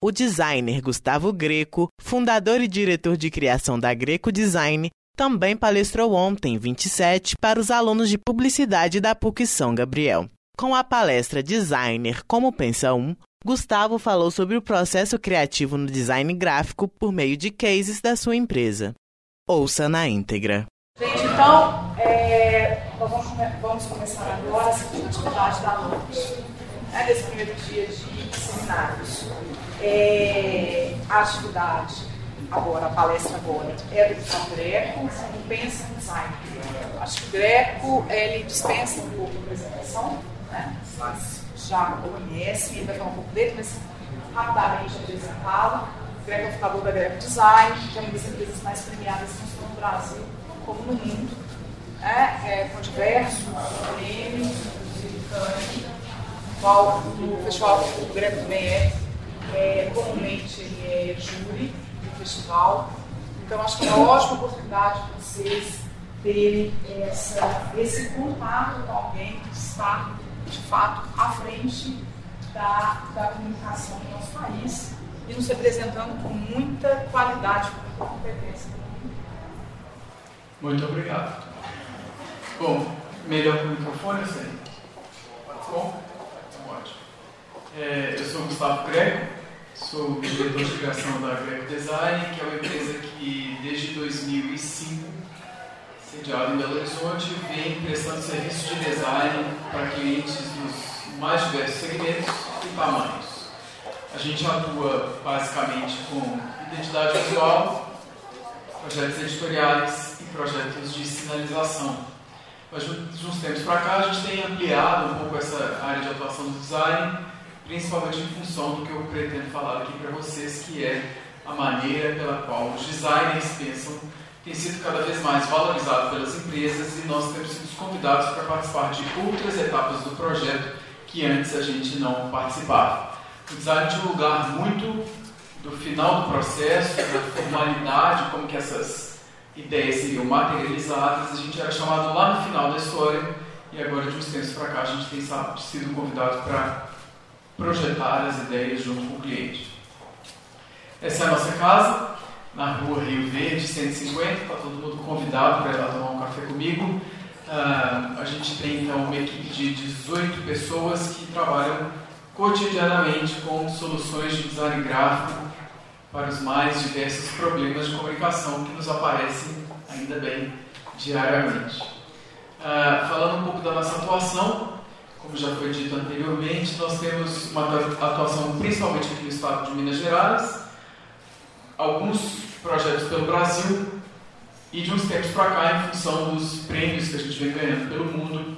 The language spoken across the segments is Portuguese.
O designer Gustavo Greco, fundador e diretor de criação da Greco Design, também palestrou ontem, 27, para os alunos de publicidade da PUC São Gabriel. Com a palestra Designer Como Pensa Um, Gustavo falou sobre o processo criativo no design gráfico por meio de cases da sua empresa. Ouça na íntegra. Gente, então, é, vamos, vamos, começar agora a segunda atividade da noite, né, desse primeiro dia de seminários. É, a atividade agora, a palestra agora, é do Gustavo Greco, como pensa em design. Acho que o Greco, ele dispensa um pouco a apresentação, né? Vocês já conhecem, vai falar um pouco dele, mas rapidamente apresentá-lo. O Greco é o fundador da Greco Design, que é uma das empresas mais premiadas não no Brasil, como no mundo. Né? É, com diversos prêmios, inclusive qual no festival o Greco também é, é comumente é júri festival. Então, acho que é uma ótima oportunidade de vocês terem essa, esse contato com alguém que está, de fato, à frente da, da comunicação no nosso país e nos representando com muita qualidade, com muita competência. Muito obrigado. Bom, melhor para o microfone, sei. Bom, ótimo. É, eu sou Gustavo Greco, Sou diretor de criação da Greco Design, que é uma empresa que desde 2005, sediada em Belo Horizonte, vem prestando serviços de design para clientes dos mais diversos segmentos e tamanhos. A gente atua basicamente com identidade visual, projetos editoriais e projetos de sinalização. Mas de uns tempos para cá a gente tem ampliado um pouco essa área de atuação do design principalmente em função do que eu pretendo falar aqui para vocês, que é a maneira pela qual os designers pensam tem sido cada vez mais valorizado pelas empresas e nós temos sido convidados para participar de outras etapas do projeto que antes a gente não participava. O design tinha um lugar muito do final do processo, da formalidade, como que essas ideias seriam materializadas, a gente era chamado lá no final da história e agora de uns tempos para cá a gente tem sido convidado para projetar as ideias junto com o cliente. Essa é a nossa casa, na rua Rio Verde, 150, está todo mundo convidado para ir lá tomar um café comigo. Uh, a gente tem então uma equipe de 18 pessoas que trabalham cotidianamente com soluções de design gráfico para os mais diversos problemas de comunicação que nos aparecem, ainda bem, diariamente. Uh, falando um pouco da nossa atuação, como já foi dito anteriormente, nós temos uma atuação principalmente aqui no estado de Minas Gerais, alguns projetos pelo Brasil e de uns tempos para cá, em função dos prêmios que a gente vem ganhando pelo mundo,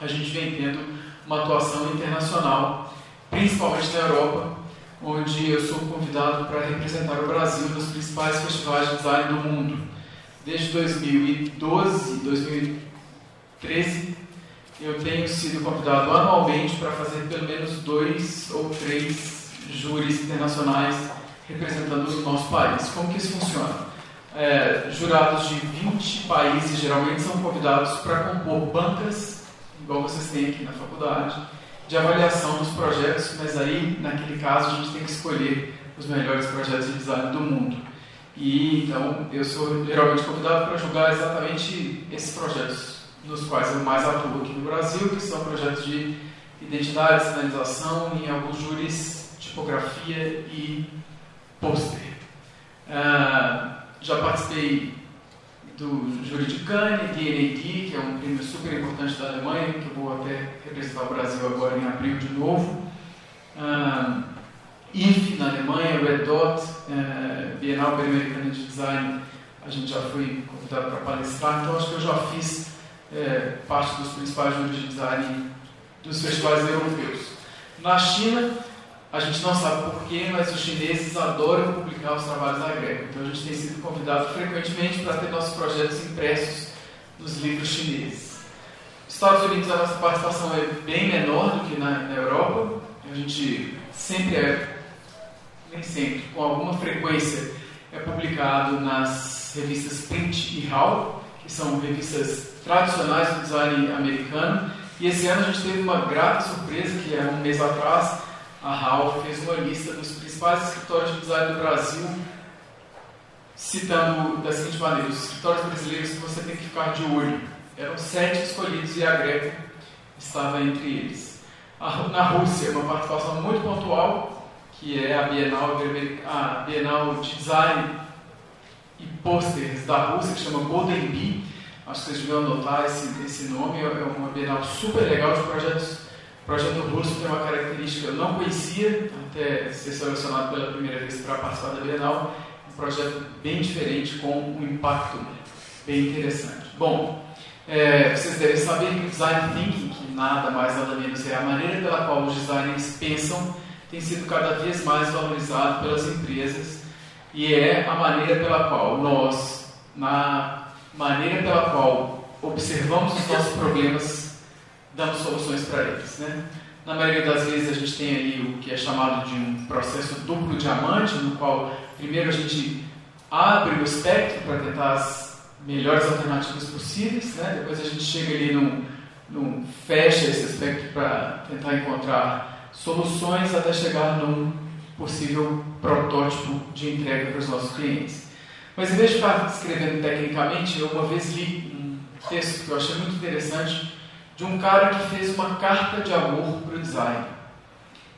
a gente vem tendo uma atuação internacional, principalmente na Europa, onde eu sou convidado para representar o Brasil nos principais festivais de design do mundo. Desde 2012, 2013, eu tenho sido convidado anualmente para fazer pelo menos dois ou três júris internacionais representando o nosso país. Como que isso funciona? É, jurados de 20 países geralmente são convidados para compor bancas, igual vocês têm aqui na faculdade, de avaliação dos projetos, mas aí, naquele caso, a gente tem que escolher os melhores projetos de design do mundo. E então eu sou geralmente convidado para julgar exatamente esses projetos nos quais eu mais atuo aqui no Brasil, que são projetos de identidade, sinalização e alguns júris, tipografia e pôster. Uh, já participei do júri de Cannes, DNAD, que é um prêmio super importante da Alemanha, que eu vou até representar o Brasil agora em abril de novo. Uh, IF na Alemanha, Red Dot, uh, Bienal Pan-Americana de Design, a gente já foi convidado para palestrar, então acho que eu já fiz é, parte dos principais júris de design dos festivais europeus. Na China, a gente não sabe porquê, mas os chineses adoram publicar os trabalhos da Greco. Então a gente tem sido convidado frequentemente para ter nossos projetos impressos nos livros chineses. Estados Unidos, a nossa participação é bem menor do que na, na Europa. A gente sempre é, nem sempre, com alguma frequência, é publicado nas revistas Print e How, que são revistas tradicionais do design americano. E esse ano a gente teve uma grata surpresa, que é um mês atrás, a HAL fez uma lista dos principais escritórios de design do Brasil, citando da seguinte maneira: os escritórios brasileiros que você tem que ficar de olho. Eram sete escolhidos e a Greco estava entre eles. Na Rússia, uma participação muito pontual, que é a Bienal, a Bienal de Design e Posters da Rússia, que chama Golden Bee. Acho que vocês deviam anotar esse, esse nome. É uma Bienal super legal de projetos o projeto russo tem uma característica que eu não conhecia, até ser selecionado pela primeira vez para participar da Bienal. Um projeto bem diferente, com um impacto bem interessante. Bom, é, vocês devem saber que o Design Thinking, que nada mais nada menos é a maneira pela qual os designers pensam, tem sido cada vez mais valorizado pelas empresas e é a maneira pela qual nós, na maneira pela qual observamos os nossos problemas dando soluções para eles. Né? Na maioria das vezes a gente tem ali o que é chamado de um processo duplo diamante, no qual primeiro a gente abre o espectro para tentar as melhores alternativas possíveis, né? depois a gente chega ali num, num fecha esse espectro para tentar encontrar soluções até chegar num possível protótipo de entrega para os nossos clientes. Mas em vez de ficar escrevendo tecnicamente, eu uma vez li um texto que eu achei muito interessante de um cara que fez uma carta de amor para o design.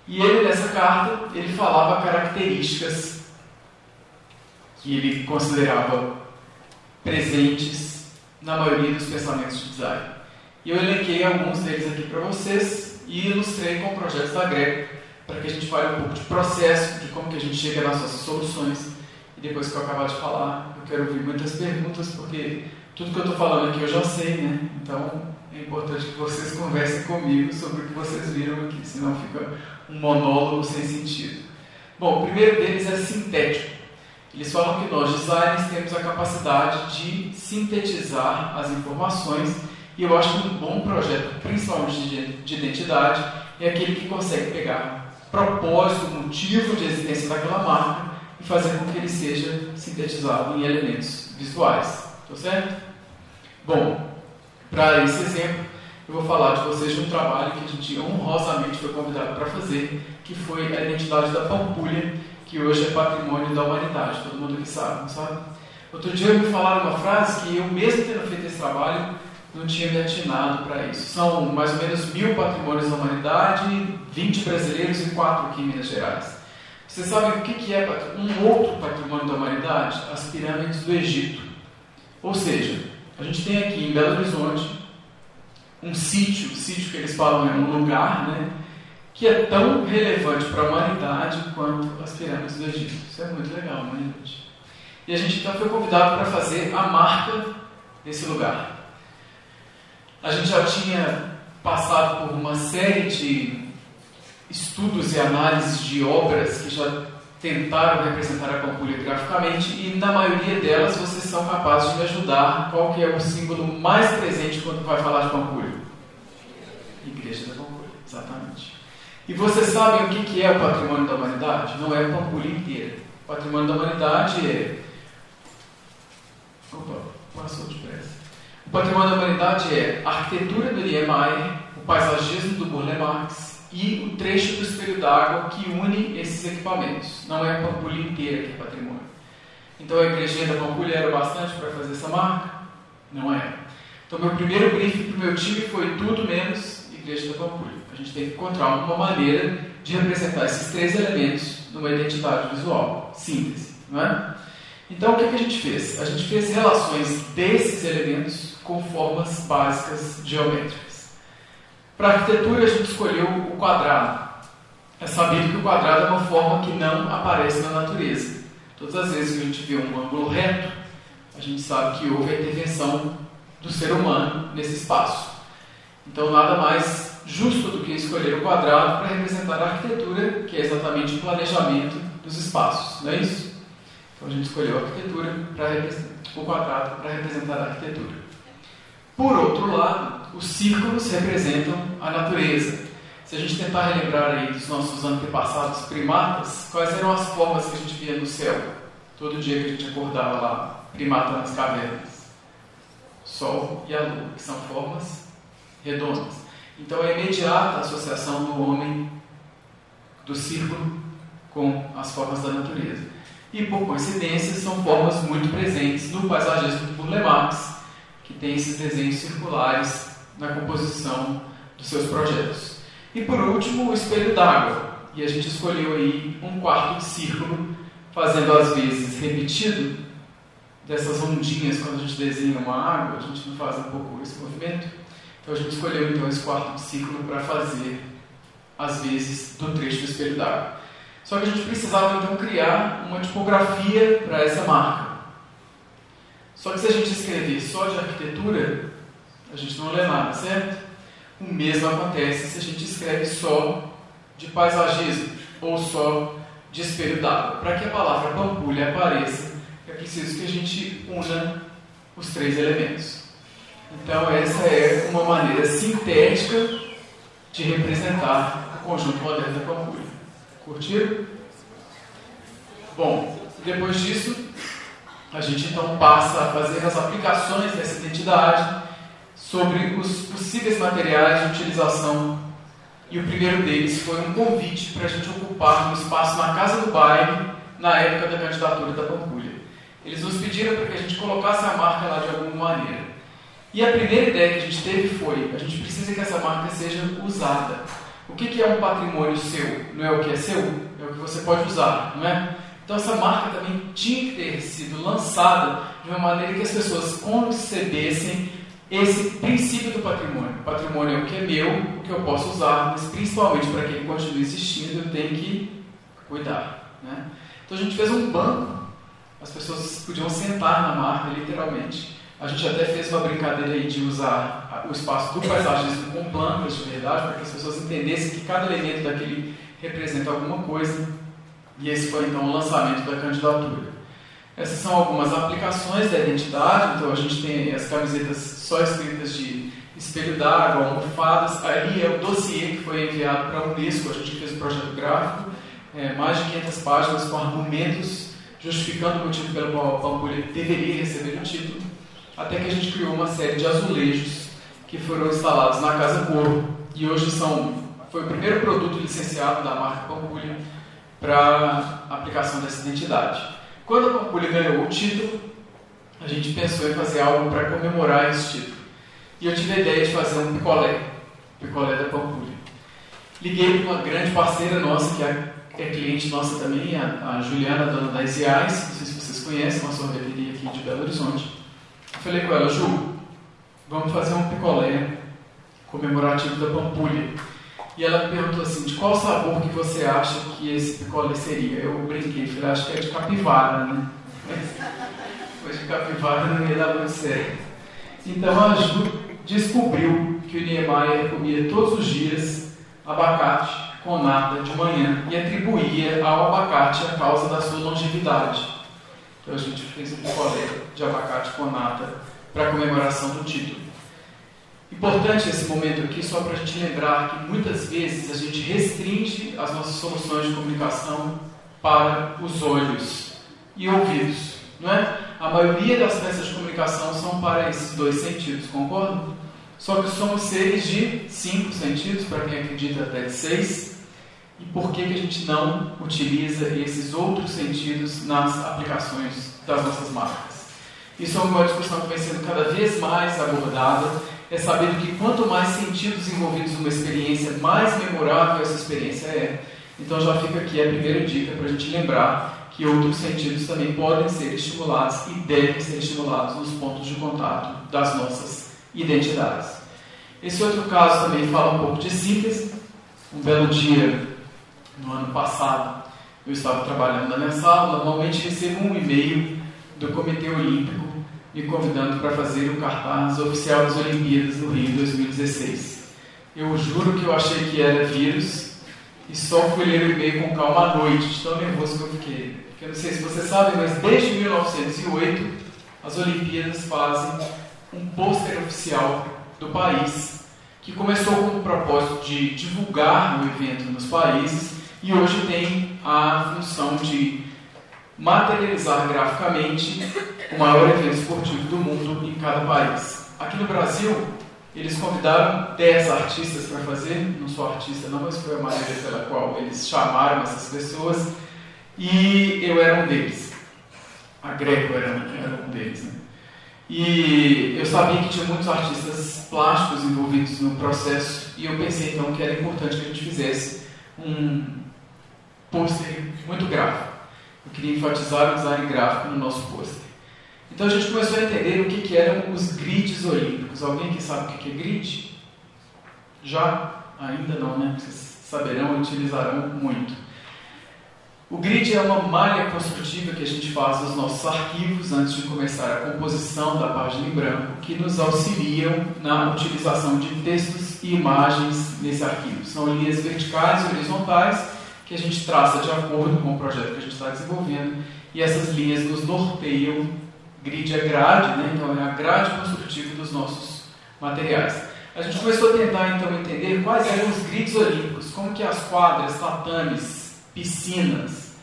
E ele, nessa carta, ele falava características que ele considerava presentes na maioria dos pensamentos de design. E eu elenquei alguns deles aqui para vocês e ilustrei com projetos da Greco para que a gente fale um pouco de processo, de como que a gente chega nas nossas soluções. E depois que eu acabar de falar, eu quero ouvir muitas perguntas, porque tudo que eu estou falando aqui eu já sei, né? Então, é importante que vocês conversem comigo sobre o que vocês viram aqui, senão fica um monólogo sem sentido. Bom, o primeiro deles é sintético. Eles falam que nós, designers, temos a capacidade de sintetizar as informações e eu acho que um bom projeto, principalmente de identidade, é aquele que consegue pegar propósito, motivo de existência daquela marca e fazer com que ele seja sintetizado em elementos visuais. Tá certo? Bom, para esse exemplo, eu vou falar de vocês de um trabalho que a gente honrosamente foi convidado para fazer, que foi a identidade da Pampulha, que hoje é patrimônio da humanidade. Todo mundo aqui sabe, não sabe? Outro dia me falaram uma frase que eu mesmo tendo feito esse trabalho, não tinha me atinado para isso. São mais ou menos mil patrimônios da humanidade, 20 brasileiros e 4 aqui em Minas Gerais. Vocês sabem o que é um outro patrimônio da humanidade? As pirâmides do Egito. Ou seja, a gente tem aqui em Belo Horizonte um sítio, sítio que eles falam é um lugar, né, que é tão relevante para a humanidade quanto as pirâmides do Egito. Isso é muito legal, não é, gente? E a gente então foi convidado para fazer a marca desse lugar. A gente já tinha passado por uma série de estudos e análises de obras que já tentaram representar a Pampulha graficamente e na maioria delas vocês são capazes de me ajudar qual que é o símbolo mais presente quando vai falar de Pampulha. Igreja da Pampulha, exatamente. E vocês sabem o que é o patrimônio da humanidade? Não é a Pampulha inteira. O patrimônio da humanidade é... Opa, passou depressa. O patrimônio da humanidade é a arquitetura do Niemeyer, o paisagismo do Burle Marx, e o trecho do espelho d'água que une esses equipamentos. Não é a Pampulha inteira que é patrimônio. Então a igrejinha da Pampulha era bastante para fazer essa marca? Não é. Então meu primeiro briefing para o meu time foi tudo menos igreja da Pampulha. A gente tem que encontrar uma maneira de representar esses três elementos numa identidade visual, síntese, não é? Então o que, que a gente fez? A gente fez relações desses elementos com formas básicas geométricas. Para arquitetura, a gente escolheu o quadrado. É sabido que o quadrado é uma forma que não aparece na natureza. Todas as vezes que a gente vê um ângulo reto, a gente sabe que houve a intervenção do ser humano nesse espaço. Então, nada mais justo do que escolher o quadrado para representar a arquitetura, que é exatamente o planejamento dos espaços, não é isso? Então, a gente escolheu a arquitetura para o quadrado para representar a arquitetura. Por outro lado, os círculos representam a natureza. Se a gente tentar relembrar aí dos nossos antepassados primatas, quais eram as formas que a gente via no céu? Todo dia que a gente acordava lá, primata nas cavernas. Sol e a lua, que são formas redondas. Então é imediata a associação do homem do círculo com as formas da natureza. E por coincidência, são formas muito presentes no paisagismo por Marx, que tem esses desenhos circulares na composição dos seus projetos. E por último, o espelho d'água. E a gente escolheu aí um quarto de círculo, fazendo às vezes repetido dessas ondinhas quando a gente desenha uma água, a gente não faz um pouco esse movimento. Então a gente escolheu então esse quarto de círculo para fazer às vezes do trecho do espelho d'água. Só que a gente precisava então criar uma tipografia para essa marca. Só que se a gente escrever só de arquitetura, a gente não lê nada, certo? O mesmo acontece se a gente escreve só de paisagismo ou só de espelho d'água. Para que a palavra pampulha apareça, é preciso que a gente una os três elementos. Então, essa é uma maneira sintética de representar o conjunto moderno da pampulha. Curtiram? Bom, depois disso, a gente então passa a fazer as aplicações dessa identidade sobre os possíveis materiais de utilização. E o primeiro deles foi um convite para a gente ocupar um espaço na Casa do Baile, na época da candidatura da Pampulha. Eles nos pediram para que a gente colocasse a marca lá de alguma maneira. E a primeira ideia que a gente teve foi: a gente precisa que essa marca seja usada. O que, é um patrimônio seu? Não é o que é seu? É o que você pode usar, não é? Então essa marca também tinha que ter sido lançada de uma maneira que as pessoas concebessem esse princípio do patrimônio. O patrimônio é o que é meu, o que eu posso usar, mas principalmente para que ele continue existindo, eu tenho que cuidar. Né? Então a gente fez um banco, as pessoas podiam sentar na marca, literalmente. A gente até fez uma brincadeira aí de usar o espaço do paisagismo com plantas de verdade, para que as pessoas entendessem que cada elemento daquele representa alguma coisa. E esse foi então o lançamento da candidatura. Essas são algumas aplicações da identidade, então a gente tem as camisetas só escritas de espelho d'água, almofadas. Ali é o dossiê que foi enviado para a Unesco, a gente fez um projeto gráfico, é, mais de 500 páginas com argumentos justificando o motivo pelo qual a Pampulha deveria receber o título, até que a gente criou uma série de azulejos que foram instalados na Casa Coro e hoje são, foi o primeiro produto licenciado da marca Pampulha para aplicação dessa identidade. Quando a Pampulha ganhou o título, a gente pensou em fazer algo para comemorar esse título. E eu tive a ideia de fazer um picolé, picolé da Pampulha. Liguei para uma grande parceira nossa, que é, é cliente nossa também, a, a Juliana, dona das IAs, não sei se vocês conhecem, uma sorveteria aqui de Belo Horizonte. Falei com ela, Ju, vamos fazer um picolé comemorativo da Pampulha. E ela me perguntou assim, de qual sabor que você acha que esse picolé seria? Eu brinquei, falei, acho que é de capivara, né? Mas de capivara não ia dar muito certo. Então a Ju descobriu que o Niemeyer comia todos os dias abacate com nata de manhã e atribuía ao abacate a causa da sua longevidade. Então a gente fez um picolé de abacate com nata para comemoração do título. Importante esse momento aqui, só para a gente lembrar que muitas vezes a gente restringe as nossas soluções de comunicação para os olhos e ouvidos, não é? A maioria das peças de comunicação são para esses dois sentidos, concordam? Só que somos seres de cinco sentidos, para quem acredita até de seis. E por que, que a gente não utiliza esses outros sentidos nas aplicações das nossas marcas? Isso é uma discussão que vem sendo cada vez mais abordada é saber que quanto mais sentidos envolvidos numa experiência, mais memorável essa experiência é. Então já fica aqui a primeira dica para a gente lembrar que outros sentidos também podem ser estimulados e devem ser estimulados nos pontos de contato das nossas identidades. Esse outro caso também fala um pouco de síntese. Um belo dia, no ano passado, eu estava trabalhando na minha sala, normalmente recebo um e-mail do Comitê Olímpico me convidando para fazer o cartaz oficial das Olimpíadas do Rio 2016. Eu juro que eu achei que era vírus e só fui ler o e-mail com calma à noite, de tão nervoso que eu fiquei. Porque eu não sei se vocês sabem, mas desde 1908 as Olimpíadas fazem um pôster oficial do país que começou com o propósito de divulgar o evento nos países e hoje tem a função de materializar graficamente o maior evento esportivo do mundo em cada país. Aqui no Brasil, eles convidaram 10 artistas para fazer, não sou artista não, mas foi a maneira pela qual eles chamaram essas pessoas, e eu era um deles. A Greco era, era um deles. Né? E eu sabia que tinha muitos artistas plásticos envolvidos no processo, e eu pensei então que era importante que a gente fizesse um pôster muito gráfico. Eu queria enfatizar o design gráfico no nosso pôster. Então a gente começou a entender o que, que eram os grids olímpicos. Alguém que sabe o que é grid? Já? Ainda não, né? Vocês saberão e utilizarão muito. O grid é uma malha construtiva que a gente faz nos nossos arquivos antes de começar a composição da página em branco, que nos auxiliam na utilização de textos e imagens nesse arquivo. São linhas verticais e horizontais que a gente traça de acordo com o projeto que a gente está desenvolvendo e essas linhas nos norteiam Grid é grade, né? então é a grade construtiva dos nossos materiais. A gente começou a tentar então entender quais eram os grids olímpicos, como que as quadras, tatames, piscinas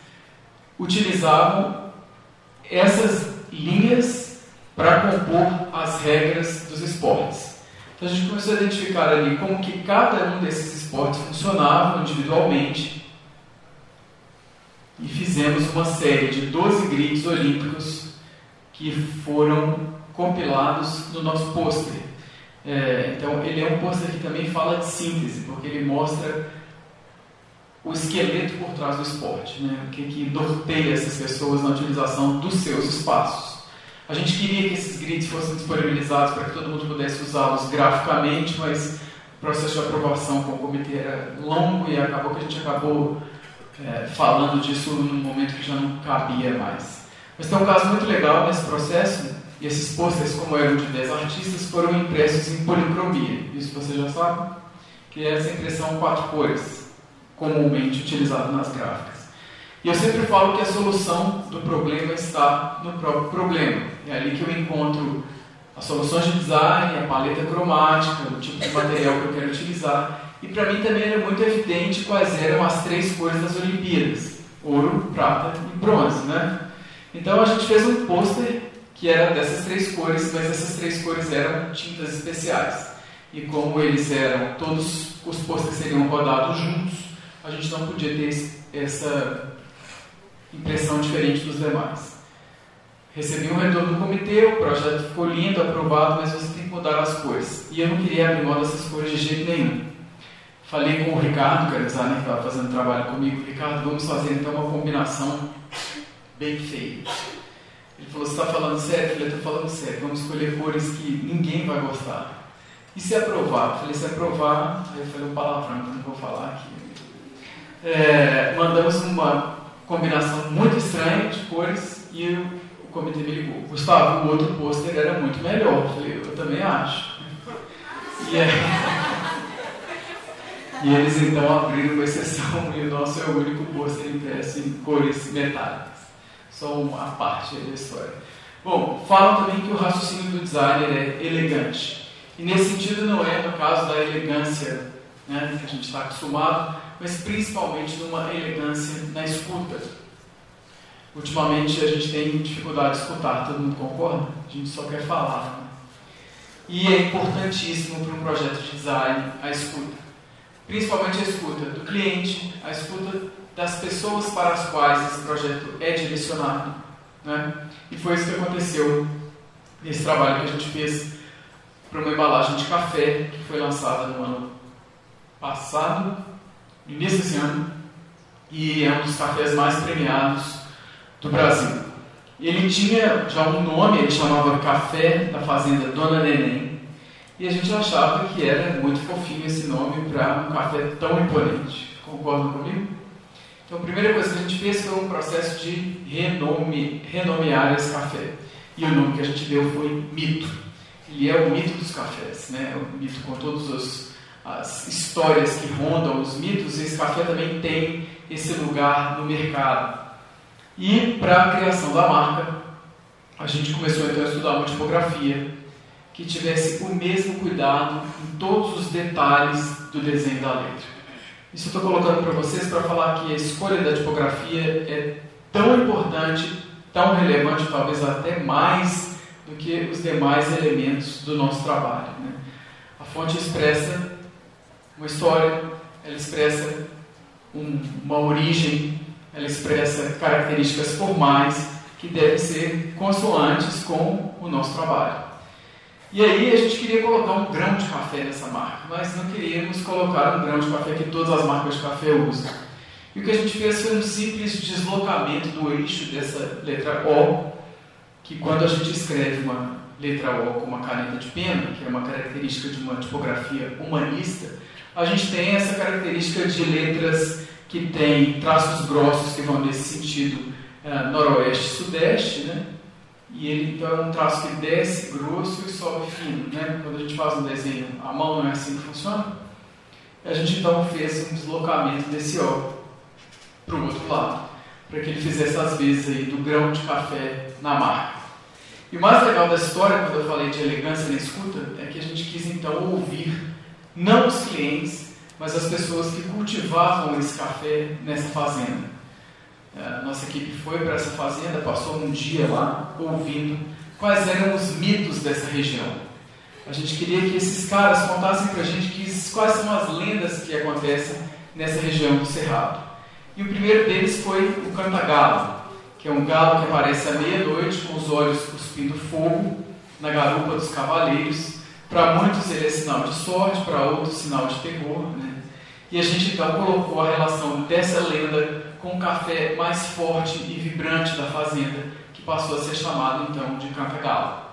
utilizavam essas linhas para compor as regras dos esportes. Então a gente começou a identificar ali como que cada um desses esportes funcionava individualmente e fizemos uma série de 12 grids olímpicos que foram compilados no nosso pôster. É, então, ele é um pôster que também fala de síntese, porque ele mostra o esqueleto por trás do esporte, né? o que, que norteia essas pessoas na utilização dos seus espaços. A gente queria que esses grids fossem disponibilizados para que todo mundo pudesse usá-los graficamente, mas o processo de aprovação com o comitê era longo e acabou que a gente acabou é, falando disso num momento que já não cabia mais. Mas tem um caso muito legal nesse processo, e esses posters, como eram de 10 artistas, foram impressos em policromia. Isso você já sabe? Que é essa impressão quatro cores, comumente utilizada nas gráficas. E eu sempre falo que a solução do problema está no próprio problema. É ali que eu encontro as soluções de design, a paleta cromática, o tipo de material que eu quero utilizar. E para mim também era muito evidente quais eram as três cores das Olimpíadas: ouro, prata e bronze, né? Então a gente fez um pôster que era dessas três cores, mas essas três cores eram tintas especiais. E como eles eram, todos os pôsteres seriam rodados juntos, a gente não podia ter essa impressão diferente dos demais. Recebi um retorno do comitê, o projeto ficou lindo, aprovado, mas você tem que mudar as cores. E eu não queria abrir mão dessas cores de jeito nenhum. Falei com o Ricardo, designer que estava fazendo trabalho comigo, Ricardo, vamos fazer então uma combinação bem feio. Ele falou: Você está falando sério? Eu falei: Estou falando sério. Vamos escolher cores que ninguém vai gostar. E se aprovar? Eu falei: Se aprovar, aí eu falei um palavrão que não vou falar aqui. É, mandamos uma combinação muito estranha de cores e o, comitê me ligou. Gustavo, o outro pôster era muito melhor. Eu falei: Eu também acho. E, é... e eles então abriram uma exceção e o nosso é o único pôster impresso em cores metálicas só uma parte da história. Bom, falam também que o raciocínio do designer é elegante. E nesse sentido não é no caso da elegância né, que a gente está acostumado, mas principalmente numa elegância na escuta. Ultimamente a gente tem dificuldade de escutar, todo mundo concorda? A gente só quer falar. Né? E é importantíssimo para um projeto de design a escuta. Principalmente a escuta do cliente, a escuta das pessoas para as quais esse projeto é direcionado. Né? E foi isso que aconteceu nesse trabalho que a gente fez para uma embalagem de café que foi lançada no ano passado, início desse ano, e é um dos cafés mais premiados do Brasil. Ele tinha já um nome, ele chamava Café da Fazenda Dona Neném, e a gente achava que era muito fofinho esse nome para um café tão imponente. Concordam comigo? Então, a primeira coisa que a gente fez foi um processo de renome, renomear esse café. E o nome que a gente deu foi Mito. Ele é o mito dos cafés, né? o mito com todas as histórias que rondam os mitos. Esse café também tem esse lugar no mercado. E para a criação da marca, a gente começou então a estudar uma tipografia que tivesse o mesmo cuidado em todos os detalhes do desenho da letra. Isso eu estou colocando para vocês para falar que a escolha da tipografia é tão importante, tão relevante, talvez até mais do que os demais elementos do nosso trabalho. Né? A fonte expressa uma história, ela expressa um, uma origem, ela expressa características formais que devem ser consoantes com o nosso trabalho. E aí a gente queria colocar um grão de café nessa marca, mas não queríamos colocar um grão de café que todas as marcas de café usam. E o que a gente fez foi um simples deslocamento do eixo dessa letra O, que quando a gente escreve uma letra O com uma caneta de pena, que é uma característica de uma tipografia humanista, a gente tem essa característica de letras que têm traços grossos que vão nesse sentido uh, noroeste-sudeste, né? E ele então é um traço que desce grosso e sobe fino, né? Quando a gente faz um desenho à mão não é assim que funciona. A gente então fez um deslocamento desse O para o outro lado, para que ele fizesse as vezes aí do grão de café na marca. E o mais legal da história, quando eu falei de elegância na escuta, é que a gente quis então ouvir não os clientes, mas as pessoas que cultivavam esse café nessa fazenda. A nossa equipe foi para essa fazenda, passou um dia lá ouvindo quais eram os mitos dessa região. A gente queria que esses caras contassem para a gente que, quais são as lendas que acontecem nessa região do Cerrado. E o primeiro deles foi o cantagalo, que é um galo que aparece à meia-noite com os olhos cuspindo fogo na garupa dos cavaleiros. Para muitos ele é sinal de sorte, para outros sinal de terror. Né? E a gente então colocou a relação dessa lenda com o café mais forte e vibrante da fazenda, que passou a ser chamado então de cantagalo.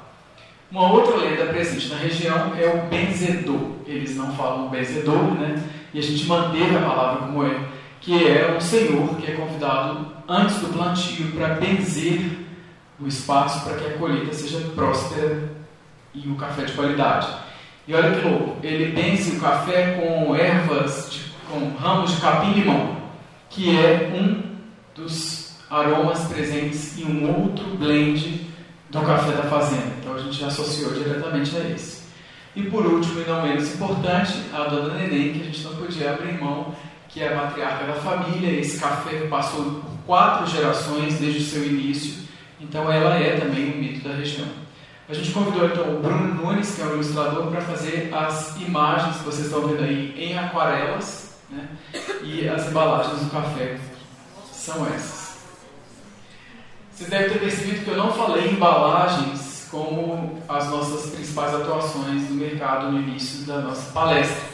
Uma outra lenda presente na região é o benzedor. Eles não falam benzedor, né? E a gente manteve a palavra como é, que é um senhor que é convidado antes do plantio para benzer o espaço para que a colheita seja próspera e o café de qualidade. E olha que louco, ele benze o café com ervas, de, com ramos de capim-limão, que é um dos aromas presentes em um outro blend do café da fazenda. Então a gente associou diretamente a esse. E por último, e não menos importante, a dona Neném, que a gente não podia abrir mão que é a matriarca da família. Esse café passou por quatro gerações desde o seu início, então ela é também um mito da região. A gente convidou então o Bruno Nunes, que é um ilustrador, para fazer as imagens que vocês estão vendo aí em aquarelas, né? e as embalagens do café são essas. Vocês devem ter percebido que eu não falei em embalagens como as nossas principais atuações no mercado no início da nossa palestra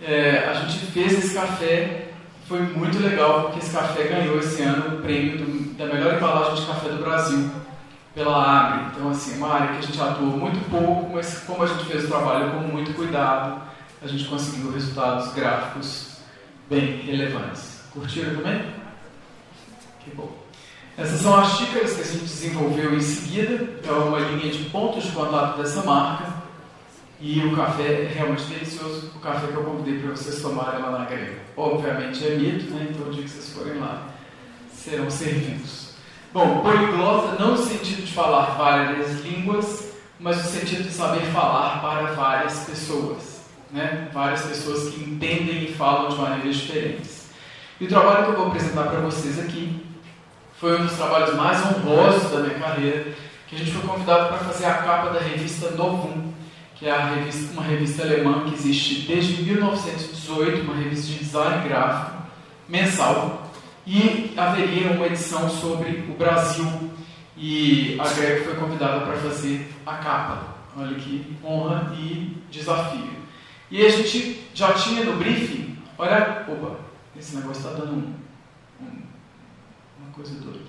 é, a gente fez esse café, foi muito legal, porque esse café ganhou esse ano o prêmio do, da melhor embalagem de café do Brasil, pela Agri. Então, assim, uma área que a gente atuou muito pouco, mas como a gente fez o trabalho com muito cuidado, a gente conseguiu resultados gráficos bem relevantes. Curtiram também? Que bom. Essas são as xícaras que a gente desenvolveu em seguida, é uma linha de pontos de contato dessa marca. E o café é realmente delicioso, o café que eu convidei para vocês tomarem lá na grega. Obviamente é mito, né? então o dia que vocês forem lá, serão servidos. Bom, poliglota não no sentido de falar várias línguas, mas no sentido de saber falar para várias pessoas. Né? Várias pessoas que entendem falam de maneiras diferentes. E o trabalho que eu vou apresentar para vocês aqui foi um dos trabalhos mais honrosos da minha carreira, que a gente foi convidado para fazer a capa da revista Novum, que é revista, uma revista alemã que existe desde 1918, uma revista de design gráfico mensal, e haveria uma edição sobre o Brasil e a Greg foi convidada para fazer a capa. Olha que honra e desafio. E a gente já tinha no briefing, olha, opa, esse negócio está dando um, um, uma coisa doida.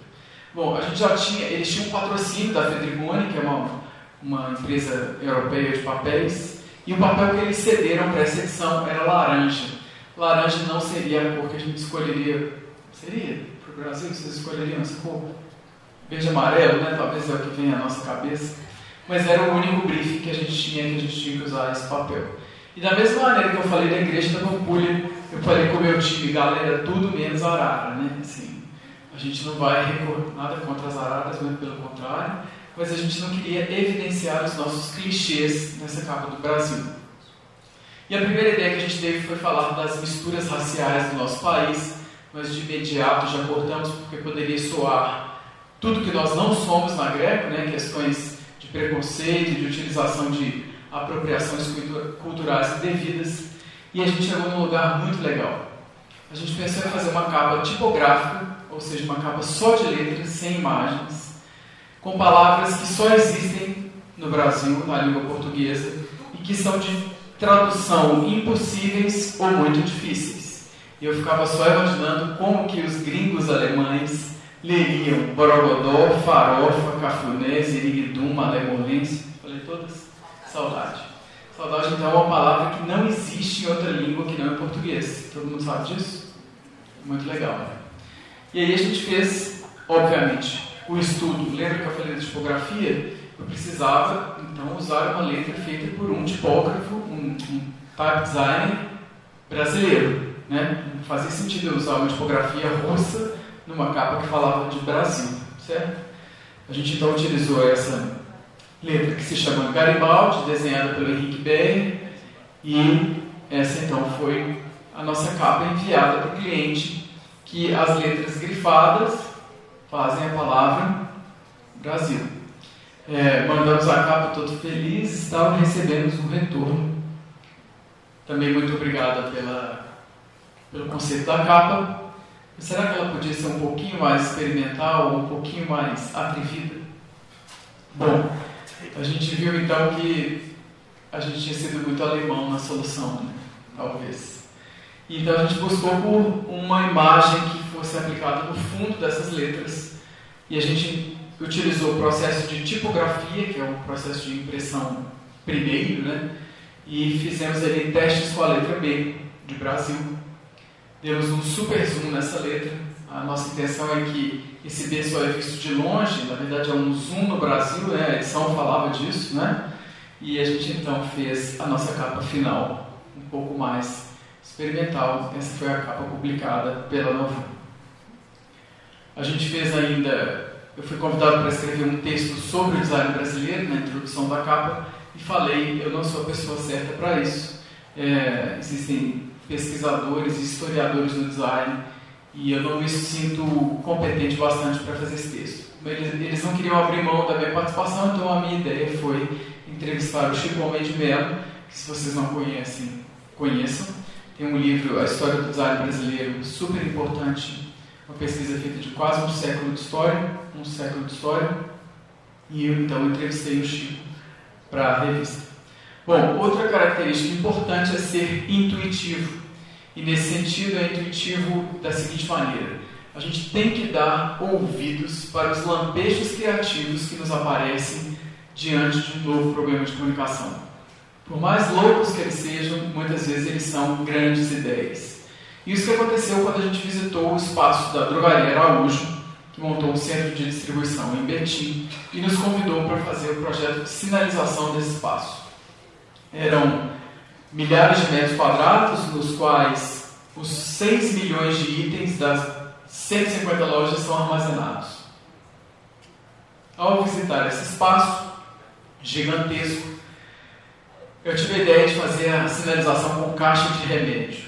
Bom, a gente já tinha, eles tinham um patrocínio da Fedrigoni, que é uma uma empresa europeia de papéis, e o papel que eles cederam para essa edição era laranja. Laranja não seria a cor que a gente escolheria. Seria? Para o Brasil, vocês escolheriam essa cor? Verde e amarelo, né? Talvez é o que vem à nossa cabeça. Mas era o único briefing que a gente tinha, que a gente tinha que usar esse papel. E da mesma maneira que eu falei da igreja da Pampulha, eu falei com meu time, galera, tudo menos arara, né? Assim, a gente não vai recorrer nada contra as araras, muito pelo contrário mas a gente não queria evidenciar os nossos clichês nessa capa do Brasil. E a primeira ideia que a gente teve foi falar das misturas raciais do nosso país, mas de imediato já cortamos porque poderia soar tudo que nós não somos na Greco, né, questões de preconceito, de utilização de apropriações culturais indevidas. E a gente chegou num lugar muito legal. A gente pensou em fazer uma capa tipográfica, ou seja, uma capa só de letras, sem imagens, com palavras que só existem no Brasil, na língua portuguesa, e que são de tradução impossíveis ou muito difíceis. E eu ficava só imaginando como que os gringos alemães leriam Borogodó, Farofa, Cafuné, Ziriguidum, Malemolência. Saudade. Saudade, então, é uma palavra que não existe em outra língua que não é português. Todo mundo sabe disso? Muito legal. Né? E aí a gente fez, obviamente, o estudo. Lembra que eu falei da tipografia? Eu precisava, então, usar uma letra feita por um tipógrafo, um, um type designer brasileiro. Né? Fazia sentido eu usar uma tipografia russa numa capa que falava de Brasil, certo? A gente então utilizou essa letra que se chama Garibaldi, desenhada pelo Henrique Berry, e essa então foi a nossa capa enviada para o cliente, que as letras grifadas fazem a palavra Brasil. É, mandamos a capa todo feliz e tal, recebemos um retorno. Também muito obrigada pela, pelo conceito da capa. Será que ela podia ser um pouquinho mais experimental, um pouquinho mais atrevida? Bom, a gente viu então que a gente tinha sido muito alemão na solução, né? talvez. Então a gente buscou por uma imagem que fosse aplicada no fundo dessas letras e a gente utilizou o processo de tipografia, que é um processo de impressão primeiro, né? E fizemos ali testes com a letra B de Brasil. Demos um super zoom nessa letra. A nossa intenção é que esse B só é visto de longe, na verdade é um zoom no Brasil, né? a edição falava disso, né? E a gente então fez a nossa capa final, um pouco mais experimental. Essa foi a capa publicada pela Nova. A gente fez ainda, eu fui convidado para escrever um texto sobre o design brasileiro, na introdução da capa, e falei, eu não sou a pessoa certa para isso. É, existem pesquisadores e historiadores do design e eu não me sinto competente bastante para fazer esse texto. Eles, eles, não queriam abrir mão da minha participação, então a minha ideia foi entrevistar o Chico Almeida Mello, que se vocês não conhecem, conheçam. Tem um livro, A História do Design Brasileiro, super importante, uma pesquisa feita de quase um século de história, um século de história, e eu então entrevistei o Chico para a revista. Bom, outra característica importante é ser intuitivo. E nesse sentido é intuitivo da seguinte maneira: a gente tem que dar ouvidos para os lampejos criativos que nos aparecem diante de um novo problema de comunicação. Por mais loucos que eles sejam, muitas vezes eles são grandes ideias. Isso que aconteceu quando a gente visitou o espaço da Drogaria Araújo, que montou um centro de distribuição em Betim e nos convidou para fazer o projeto de sinalização desse espaço. Eram milhares de metros quadrados, nos quais os 6 milhões de itens das 150 lojas são armazenados. Ao visitar esse espaço gigantesco, eu tive a ideia de fazer a sinalização com caixa de remédio.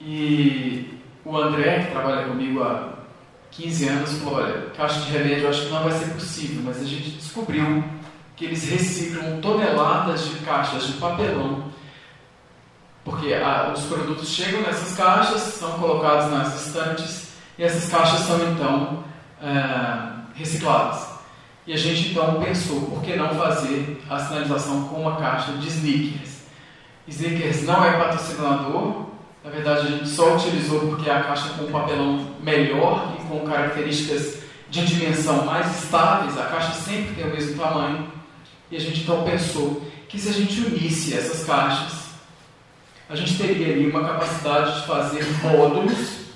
E o André, que trabalha comigo há 15 anos, falou: olha, caixa de remédio acho que não vai ser possível, mas a gente descobriu que eles reciclam toneladas de caixas de papelão porque a, os produtos chegam nessas caixas, são colocados nas estantes e essas caixas são então é, recicladas. E a gente então pensou, por que não fazer a sinalização com uma caixa de sneakers? Sneakers não é patrocinador, na verdade a gente só utilizou porque é a caixa com papelão melhor e com características de dimensão mais estáveis, a caixa sempre tem o mesmo tamanho. E a gente então pensou que se a gente unisse essas caixas a gente teria ali uma capacidade de fazer módulos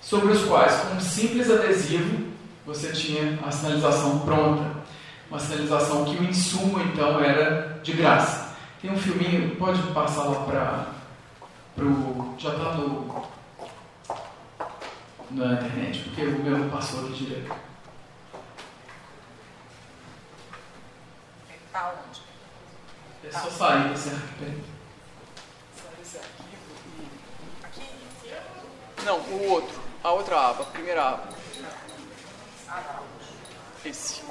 sobre os quais, com um simples adesivo, você tinha a sinalização pronta. Uma sinalização que o insumo, então, era de graça. Tem um filminho, pode passar lá para o. Já está no, na internet, porque o meu passou aqui direto. Aonde? É só sair, certo? Não, o outro. A outra aba, a primeira aba. Esse.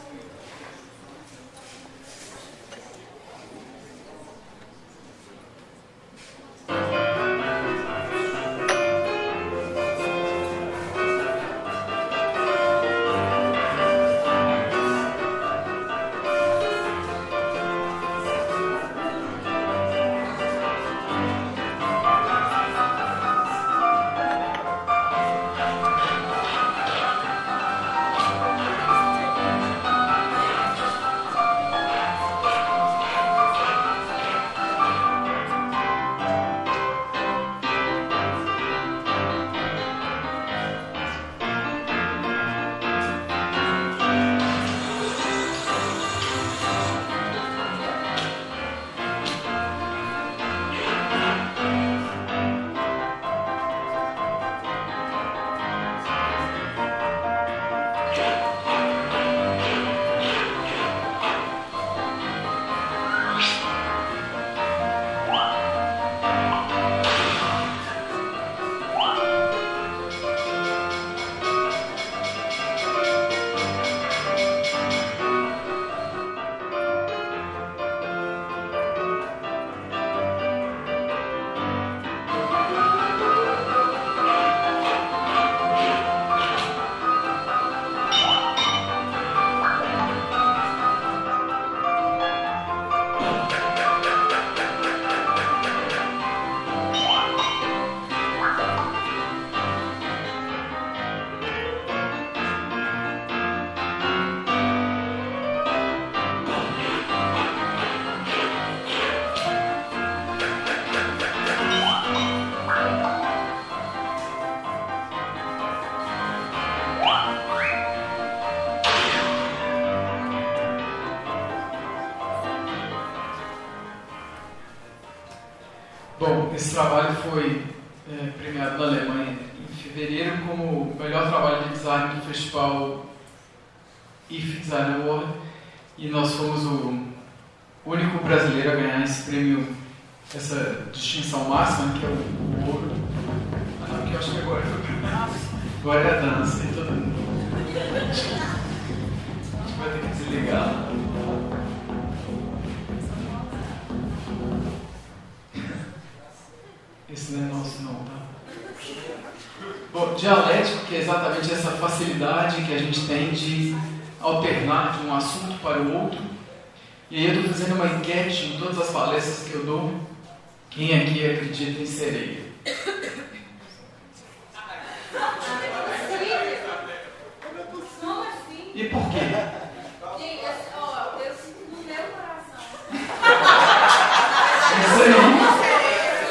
Isso aí.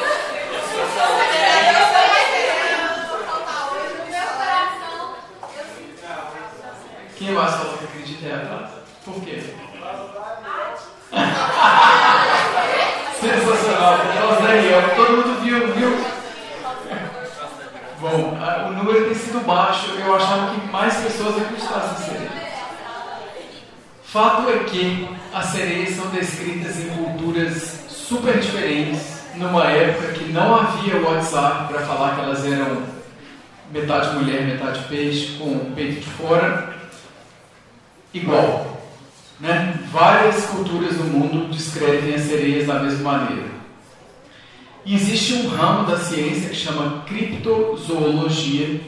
Quem mais falou que acredita é atrás? Por quê? Sensacional, ó, todo mundo viu, viu? Bom, a- o número tem sido baixo, eu achava que mais pessoas acreditassem. Fato é que as sereias são descritas em culturas super diferentes, numa época que não havia WhatsApp para falar que elas eram metade mulher, metade peixe, com o peito de fora, igual. Né? Várias culturas do mundo descrevem as sereias da mesma maneira. E existe um ramo da ciência que chama criptozoologia,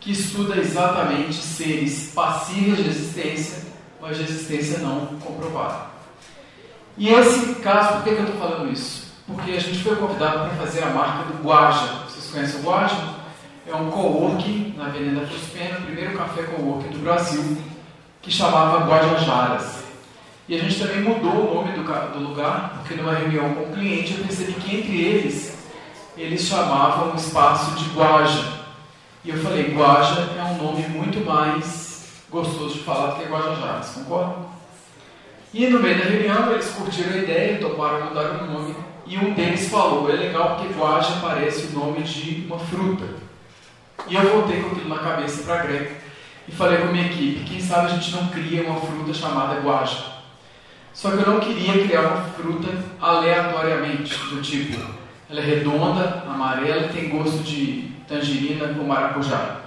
que estuda exatamente seres passíveis de existência, mas de existência não comprovada. E esse caso, por que, que eu estou falando isso? Porque a gente foi convidado para fazer a marca do Guaja. Vocês conhecem o Guaja? É um coworking na Avenida Fuspena, o primeiro café coworking do Brasil, que chamava Guajajaras. E a gente também mudou o nome do, do lugar, porque numa reunião com o cliente eu percebi que entre eles, eles chamavam o espaço de Guaja. E eu falei, Guaja é um nome muito mais gostoso de falar do que Guajajaras, concorda? E no meio da reunião eles curtiram a ideia, toparam mudar o nome, e um deles falou, é legal porque Guaja parece o nome de uma fruta. E eu voltei com aquilo na cabeça para Greco e falei com a minha equipe, quem sabe a gente não cria uma fruta chamada Guaja. Só que eu não queria criar uma fruta aleatoriamente, do tipo, ela é redonda, amarela e tem gosto de tangerina com maracujá.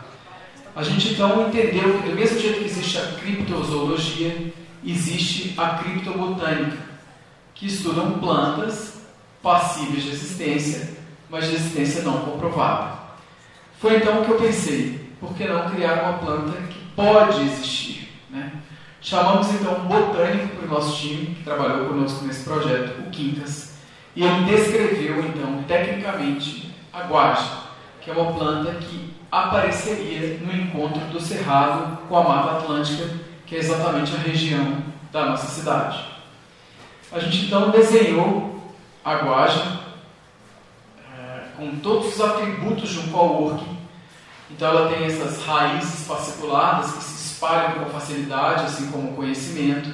A gente então entendeu que do mesmo jeito que existe a criptozoologia, existe a criptobotânica, que estudam plantas passíveis de existência, mas de existência não comprovada. Foi então que eu pensei, por que não criar uma planta que pode existir? Né? Chamamos então um botânico para o nosso time, que trabalhou conosco nesse projeto, o Quincas, e ele descreveu então, tecnicamente, a guaja, que é uma planta que apareceria no encontro do Cerrado com a Mata Atlântica, que é exatamente a região da nossa cidade. A gente então desenhou a guaja eh, com todos os atributos de um coworking. Então ela tem essas raízes fasciculadas que se espalham com facilidade, assim como o conhecimento.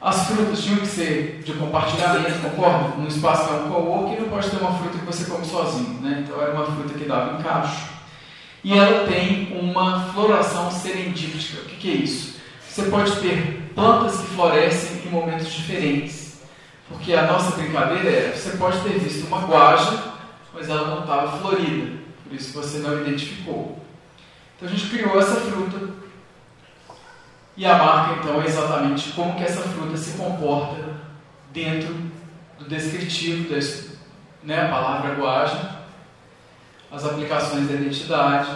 As frutas tinham que ser de compartilhamento, concorda? Um espaço é um coworking não pode ter uma fruta que você come sozinho, né? Então era uma fruta que dava encaixo. E ela tem uma floração serendíptica. O que, que é isso? Você pode ter plantas que florescem em momentos diferentes. Porque a nossa brincadeira é, você pode ter visto uma guaja, mas ela não estava florida. Por isso você não identificou. Então a gente criou essa fruta. E a marca então é exatamente como que essa fruta se comporta dentro do descritivo, da, né, a palavra guaja, as aplicações da identidade.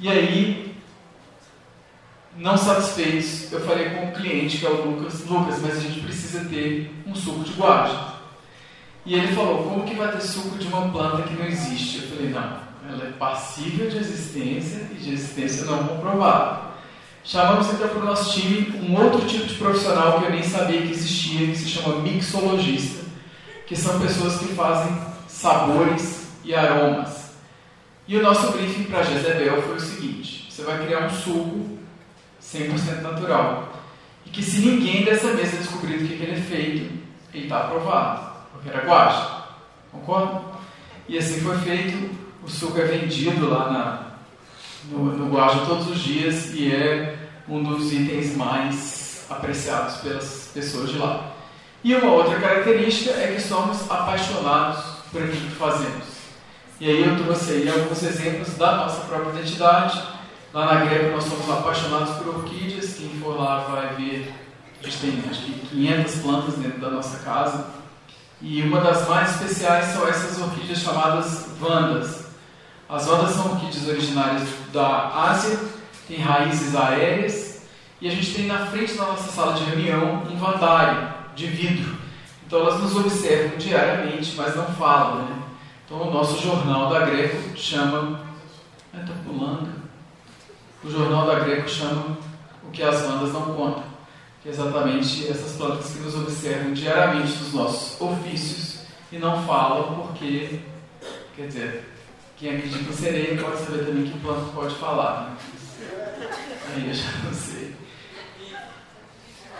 E aí, não satisfeitos, eu falei com o cliente, que é o Lucas, Lucas, mas a gente precisa ter um suco de guaja. E ele falou, como que vai ter suco de uma planta que não existe? Eu falei, não, ela é passível de existência e de existência não comprovada. Chamamos então para o nosso time um outro tipo de profissional que eu nem sabia que existia, que se chama mixologista, que são pessoas que fazem sabores e aromas. E o nosso briefing para Jezebel foi o seguinte: você vai criar um suco 100% natural. E que se ninguém dessa mesa descobrir do que, que ele é feito, ele está aprovado. Porque era guache. Concorda? E assim foi feito. O suco é vendido lá na, no, no Guaja todos os dias e é um dos itens mais apreciados pelas pessoas de lá. E uma outra característica é que somos apaixonados por aquilo que fazemos. E aí eu trouxe aí alguns exemplos da nossa própria identidade. Lá na Greco nós somos apaixonados por orquídeas. Quem for lá vai ver, a gente tem acho que 500 plantas dentro da nossa casa. E uma das mais especiais são essas orquídeas chamadas vandas. As vandas são orquídeas originárias da Ásia, têm raízes aéreas. E a gente tem na frente da nossa sala de reunião um vandário de vidro. Então elas nos observam diariamente, mas não falam. Né? Então o nosso jornal da Greco chama. Está pulando. O jornal da Greco chama o que as bandas não contam. Que é exatamente essas plantas que nos observam diariamente nos nossos ofícios e não falam porque, quer dizer, quem acredita em sereia pode saber também que planta pode falar. Né? Aí eu já não sei.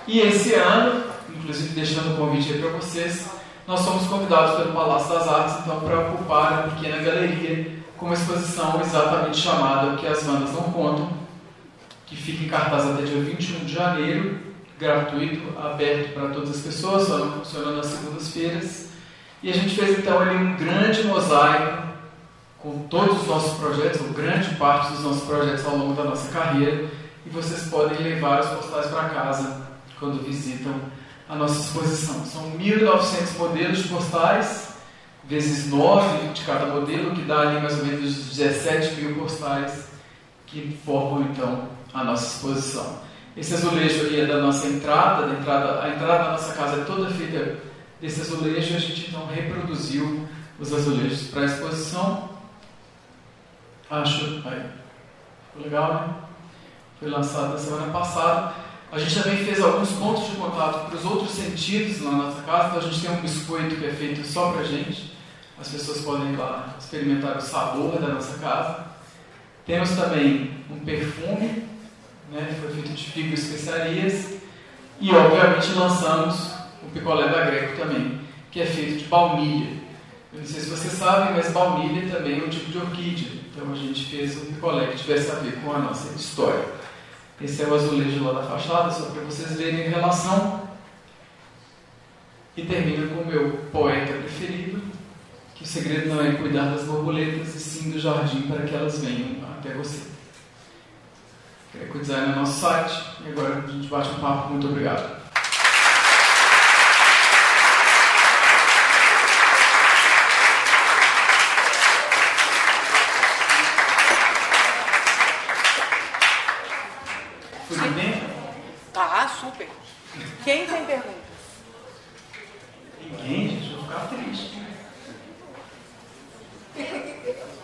E esse ano, inclusive deixando o convite aí para vocês, nós somos convidados pelo Palácio das Artes então para ocupar a pequena galeria com uma exposição exatamente chamada O que as bandas não contam, que fica em cartaz até dia 21 de janeiro, gratuito, aberto para todas as pessoas, só não funciona nas segundas-feiras. E a gente fez então ali um grande mosaico com todos os nossos projetos, ou grande parte dos nossos projetos ao longo da nossa carreira, e vocês podem levar os postais para casa quando visitam a nossa exposição. São 1.900 modelos postais, vezes 9 de cada modelo, que dá ali mais ou menos 17 mil postais que formam então a nossa exposição. Esse azulejo ali é da nossa entrada, da entrada a entrada da nossa casa é toda feita desse azulejo a gente então reproduziu os azulejos para a exposição. Acho, aí, legal, né? Foi lançado na semana passada. A gente também fez alguns pontos de contato para os outros sentidos na nossa casa. Então a gente tem um biscoito que é feito só para gente. As pessoas podem ir lá experimentar o sabor da nossa casa. Temos também um perfume, né, que foi feito de figo especiarias. E, obviamente, lançamos o picolé da Greco também, que é feito de baunilha. Eu não sei se vocês sabem, mas baunilha também é um tipo de orquídea. Então a gente fez um picolé que tivesse a ver com a nossa história. Esse é o azulejo lá da fachada, só para vocês verem a relação. E termina com o meu poeta preferido, que o segredo não é cuidar das borboletas, e sim do jardim para que elas venham até você. Greco Design é nosso site, e agora a gente bate um papo. Muito obrigado. Quem tem perguntas? Ninguém, gente, eu vou ficar triste.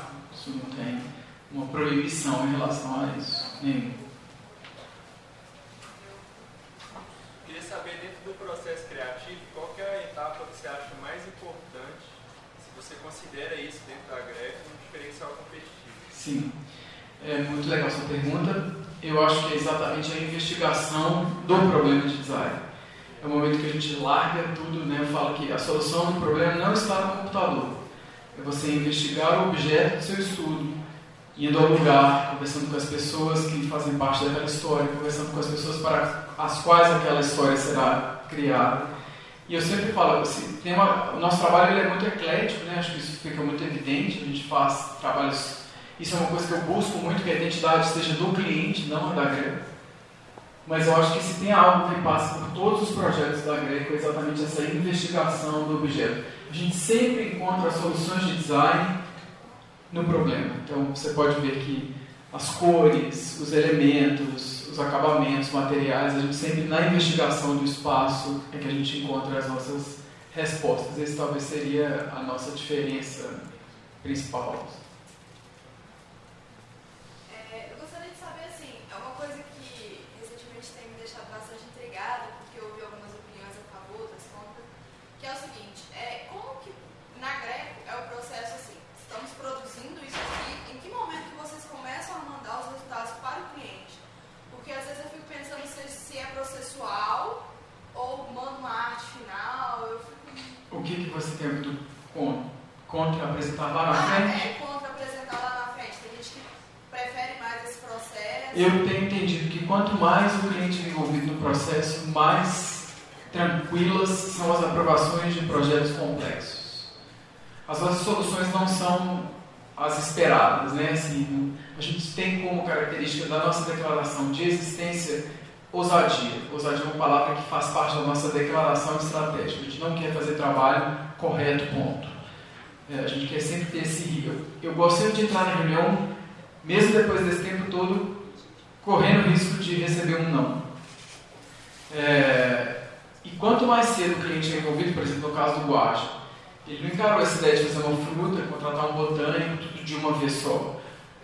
Isso não tem uma proibição em relação a isso. Nenhum. Queria saber, dentro do processo criativo, qual é a etapa que você acha mais importante, se você considera isso dentro da Greco um diferencial competitivo? Sim. É muito legal essa pergunta. Eu acho que é exatamente a investigação do problema de design é o momento que a gente larga tudo, né? Eu falo que a solução do problema não está no computador. É você investigar o objeto do seu estudo, indo ao lugar, conversando com as pessoas que fazem parte daquela história, conversando com as pessoas para as quais aquela história será criada. E eu sempre falo, assim, uma, o nosso trabalho é muito eclético, né? acho que isso fica muito evidente, a gente faz trabalhos, isso é uma coisa que eu busco muito, que a identidade seja do cliente, não da Greco. Mas eu acho que se tem algo que passa por todos os projetos da Greco é exatamente essa investigação do objeto. A gente sempre encontra soluções de design no problema. Então você pode ver que as cores, os elementos, os acabamentos, materiais, a gente sempre na investigação do espaço é que a gente encontra as nossas respostas. Esse talvez seria a nossa diferença principal. contra apresentar lá na ah, frente? É, contra apresentar lá na frente. Tem gente que prefere mais esse processo. Eu tenho entendido que quanto mais o cliente é envolvido no processo, mais tranquilas são as aprovações de projetos complexos. As nossas soluções não são as esperadas, né? Assim, a gente tem como característica da nossa declaração de existência ousadia. Ousadia é uma palavra que faz parte da nossa declaração estratégica. A gente não quer fazer trabalho correto, ponto. É, a gente quer sempre ter esse. Eu, eu gosto sempre de entrar na reunião, mesmo depois desse tempo todo, correndo o risco de receber um não. É, e quanto mais cedo o cliente é envolvido, por exemplo, no caso do Guacha, ele não encarou essa ideia de fazer uma fruta, contratar um botânico, tudo de uma vez só.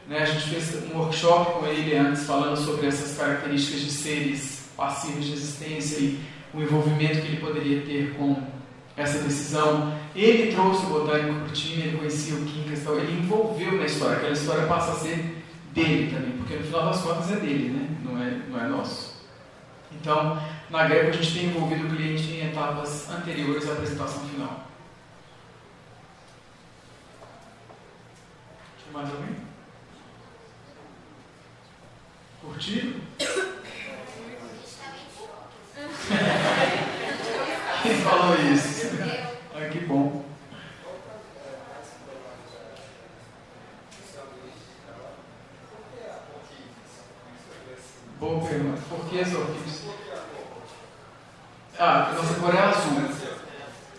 Né? A gente fez um workshop com ele antes, falando sobre essas características de seres passivos de existência e o envolvimento que ele poderia ter com essa decisão. Ele trouxe o botânico para o time, ele conhecia o Quincas, então ele envolveu na história. Aquela história passa a ser dele também, porque no final das contas é dele, né? não, é, não é nosso. Então, na Greco a gente tem envolvido o cliente em etapas anteriores à apresentação final. Tem mais alguém? Curtiram? Quem falou isso? Ah, que bom. Boa pergunta. Por que as orquídeas? Ah, nossa cor é azul.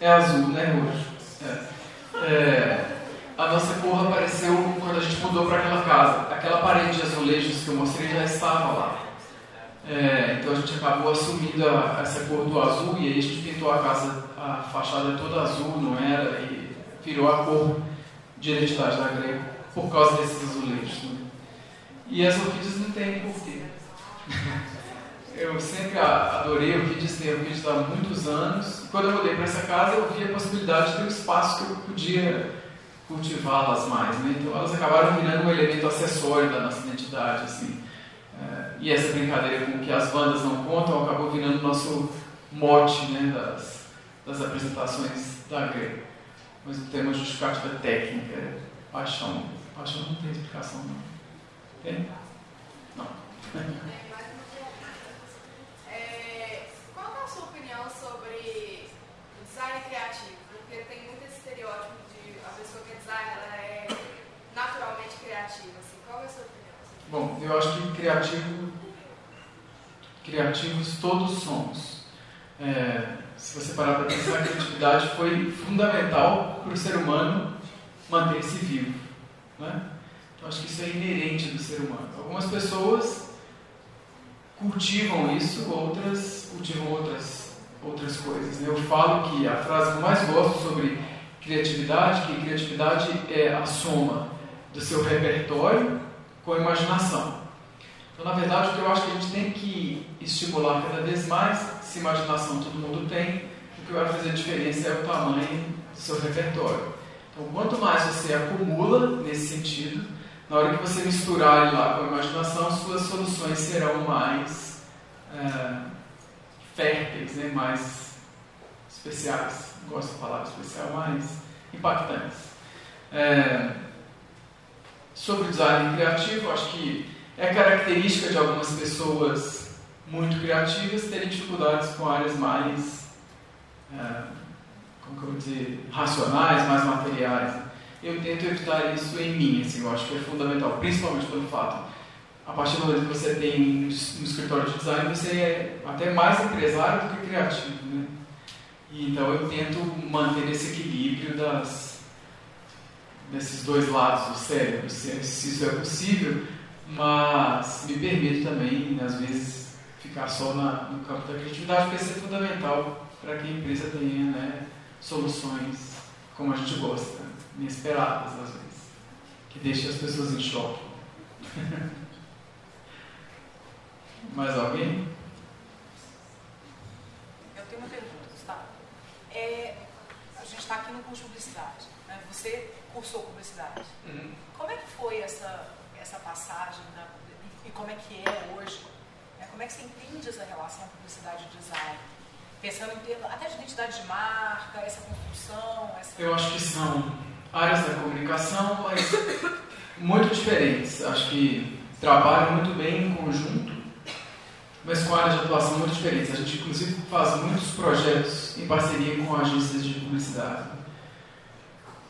É azul, né, roxo? É. É, a nossa cor apareceu quando a gente mudou para aquela casa. Aquela parede de azulejos que eu mostrei já estava lá. É, então a gente acabou assumindo a, essa cor do azul e aí a gente pintou a casa, a fachada toda azul, não era? E virou a cor de identidade da Greco por causa desses azulejos. Né? E as orquídeas não tem porquê. Eu sempre adorei orquídeas, tenho orquídeas há muitos anos. Quando eu mudei para essa casa, eu vi a possibilidade de ter um espaço que eu podia cultivá-las mais. Né? Então elas acabaram virando um elemento acessório da nossa identidade. Assim. É, e essa brincadeira com que as bandas não contam acabou virando nosso mote né, das, das apresentações da Grega. Mas tem uma justificativa técnica, é paixão. Paixão não tem explicação, não. Tem? Não. É, qual é a sua opinião sobre design criativo? Porque tem muito esse estereótipo de a pessoa que é designer ela é naturalmente criativa. Assim. Qual é a sua opinião? Bom, eu acho que criativo, criativos todos somos. É, se você parar para pensar, a criatividade foi fundamental para o ser humano manter-se vivo. Né? Então, acho que isso é inerente do ser humano. Algumas pessoas cultivam isso, outras cultivam outras, outras coisas. Né? Eu falo que a frase que eu mais gosto sobre criatividade, que criatividade é a soma do seu repertório com a imaginação. Então, na verdade, o que eu acho que a gente tem que estimular cada vez mais, se imaginação todo mundo tem, o que vai fazer diferença é o tamanho do seu repertório. Então, quanto mais você acumula nesse sentido, na hora que você misturar ele lá com a imaginação, suas soluções serão mais é, férteis, né? mais especiais. Gosto da palavra especial, mais impactantes. É, sobre design criativo, acho que é característica de algumas pessoas muito criativas terem dificuldades com áreas mais é, como que eu vou dizer, racionais, mais materiais. Eu tento evitar isso em mim, assim, eu acho que é fundamental, principalmente pelo fato, a partir do momento que você tem um escritório de design, você é até mais empresário do que criativo, né? E, então eu tento manter esse equilíbrio das, desses dois lados do cérebro, se, se isso é possível, mas me permite também, às vezes, ficar só na, no campo da criatividade, porque isso é fundamental para que a empresa tenha né, soluções como a gente gosta, inesperadas às vezes, que deixem as pessoas em choque. Mais alguém? Eu tenho uma pergunta, Gustavo. É, a gente está aqui no curso de publicidade. Né? Você cursou publicidade. Uhum. Como é que foi essa, essa passagem da, e como é que é hoje? Né? Como é que você entende essa relação publicidade e design? Pensando em termos até de identidade de marca, essa construção. Essa... Eu acho que são áreas da comunicação, mas muito diferentes. Acho que trabalham muito bem em conjunto mas com áreas de atuação muito diferentes. A gente, inclusive, faz muitos projetos em parceria com agências de publicidade.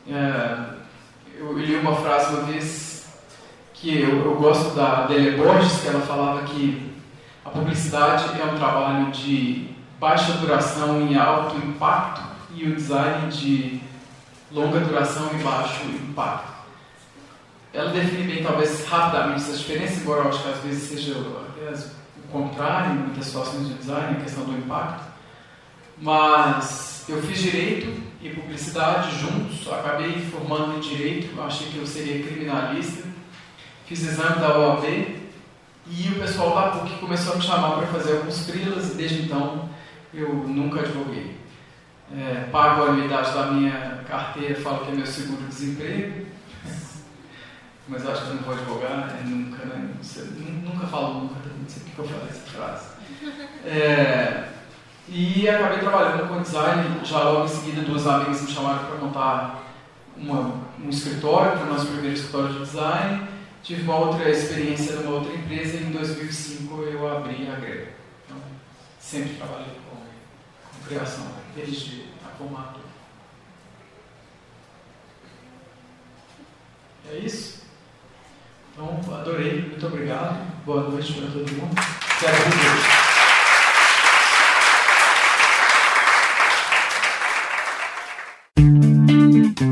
É, eu li uma frase uma vez que eu, eu gosto da Adélia Borges, que ela falava que a publicidade é um trabalho de baixa duração e alto impacto e o design de longa duração e baixo impacto. Ela define bem, talvez rapidamente, essa diferença, embora eu acho que às vezes seja contrário em muitas situações de design, a questão do impacto. Mas eu fiz direito e publicidade juntos, acabei formando em direito, achei que eu seria criminalista, fiz exame da OAB e o pessoal da PUC começou a me chamar para fazer alguns frilas e desde então eu nunca advoguei. É, pago a anuidade da minha carteira, falo que é meu seguro-desemprego, mas acho que eu não vou advogar, é nunca, né? Nunca falo nunca, não sei porque eu falei essa frase. É, e acabei trabalhando com design, já logo em seguida duas amigas me chamaram para montar uma, um escritório, para o nosso primeiro escritório de design. Tive uma outra experiência numa outra empresa e em 2005 eu abri a Grega. Então, sempre trabalhei com, com criação, desde a formatura. É isso? Então, adorei, muito obrigado. Boa noite para todo mundo. Quero